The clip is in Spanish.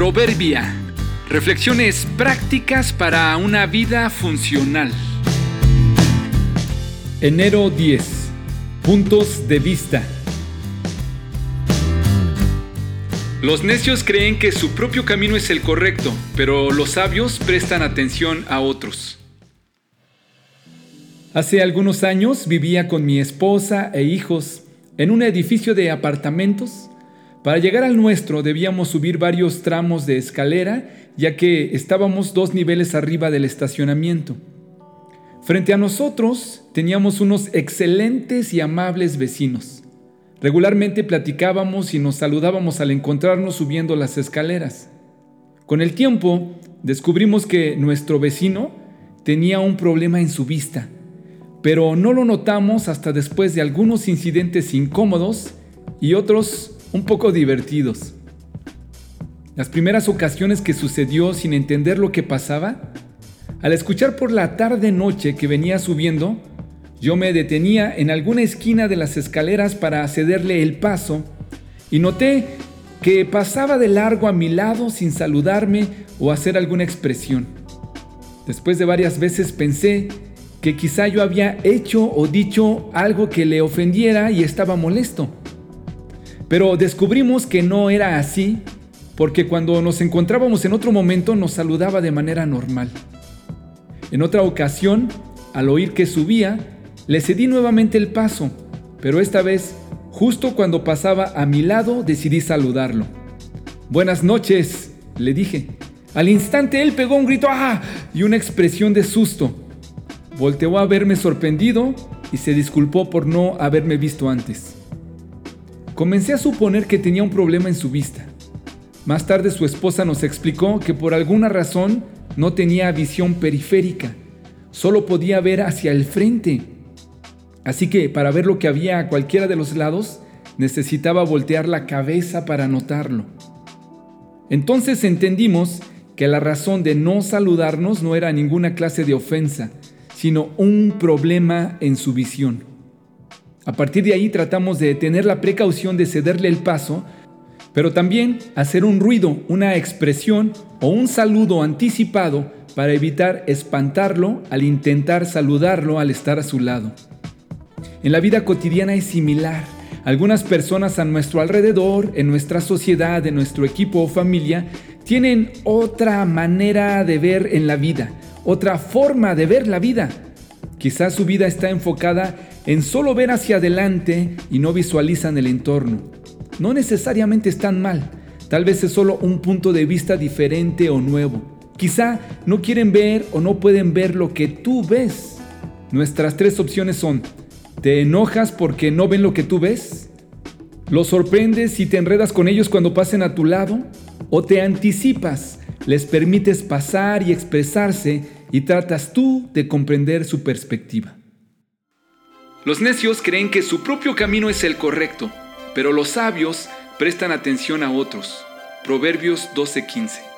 Proverbia. Reflexiones prácticas para una vida funcional. Enero 10. Puntos de vista. Los necios creen que su propio camino es el correcto, pero los sabios prestan atención a otros. Hace algunos años vivía con mi esposa e hijos en un edificio de apartamentos. Para llegar al nuestro debíamos subir varios tramos de escalera, ya que estábamos dos niveles arriba del estacionamiento. Frente a nosotros teníamos unos excelentes y amables vecinos. Regularmente platicábamos y nos saludábamos al encontrarnos subiendo las escaleras. Con el tiempo descubrimos que nuestro vecino tenía un problema en su vista pero no lo notamos hasta después de algunos incidentes incómodos y otros un poco divertidos. Las primeras ocasiones que sucedió sin entender lo que pasaba, al escuchar por la tarde-noche que venía subiendo, yo me detenía en alguna esquina de las escaleras para cederle el paso y noté que pasaba de largo a mi lado sin saludarme o hacer alguna expresión. Después de varias veces pensé que quizá yo había hecho o dicho algo que le ofendiera y estaba molesto. Pero descubrimos que no era así porque cuando nos encontrábamos en otro momento nos saludaba de manera normal. En otra ocasión, al oír que subía, le cedí nuevamente el paso, pero esta vez, justo cuando pasaba a mi lado, decidí saludarlo. Buenas noches, le dije. Al instante él pegó un grito ¡ah! y una expresión de susto. Volteó a verme sorprendido y se disculpó por no haberme visto antes. Comencé a suponer que tenía un problema en su vista. Más tarde su esposa nos explicó que por alguna razón no tenía visión periférica, solo podía ver hacia el frente. Así que para ver lo que había a cualquiera de los lados, necesitaba voltear la cabeza para notarlo. Entonces entendimos que la razón de no saludarnos no era ninguna clase de ofensa, sino un problema en su visión. A partir de ahí tratamos de tener la precaución de cederle el paso, pero también hacer un ruido, una expresión o un saludo anticipado para evitar espantarlo al intentar saludarlo al estar a su lado. En la vida cotidiana es similar. Algunas personas a nuestro alrededor, en nuestra sociedad, en nuestro equipo o familia, tienen otra manera de ver en la vida otra forma de ver la vida. Quizás su vida está enfocada en solo ver hacia adelante y no visualizan el entorno. No necesariamente están mal, tal vez es solo un punto de vista diferente o nuevo. Quizá no quieren ver o no pueden ver lo que tú ves. Nuestras tres opciones son, ¿te enojas porque no ven lo que tú ves? ¿Lo sorprendes y te enredas con ellos cuando pasen a tu lado? ¿O te anticipas les permites pasar y expresarse y tratas tú de comprender su perspectiva. Los necios creen que su propio camino es el correcto, pero los sabios prestan atención a otros. Proverbios 12:15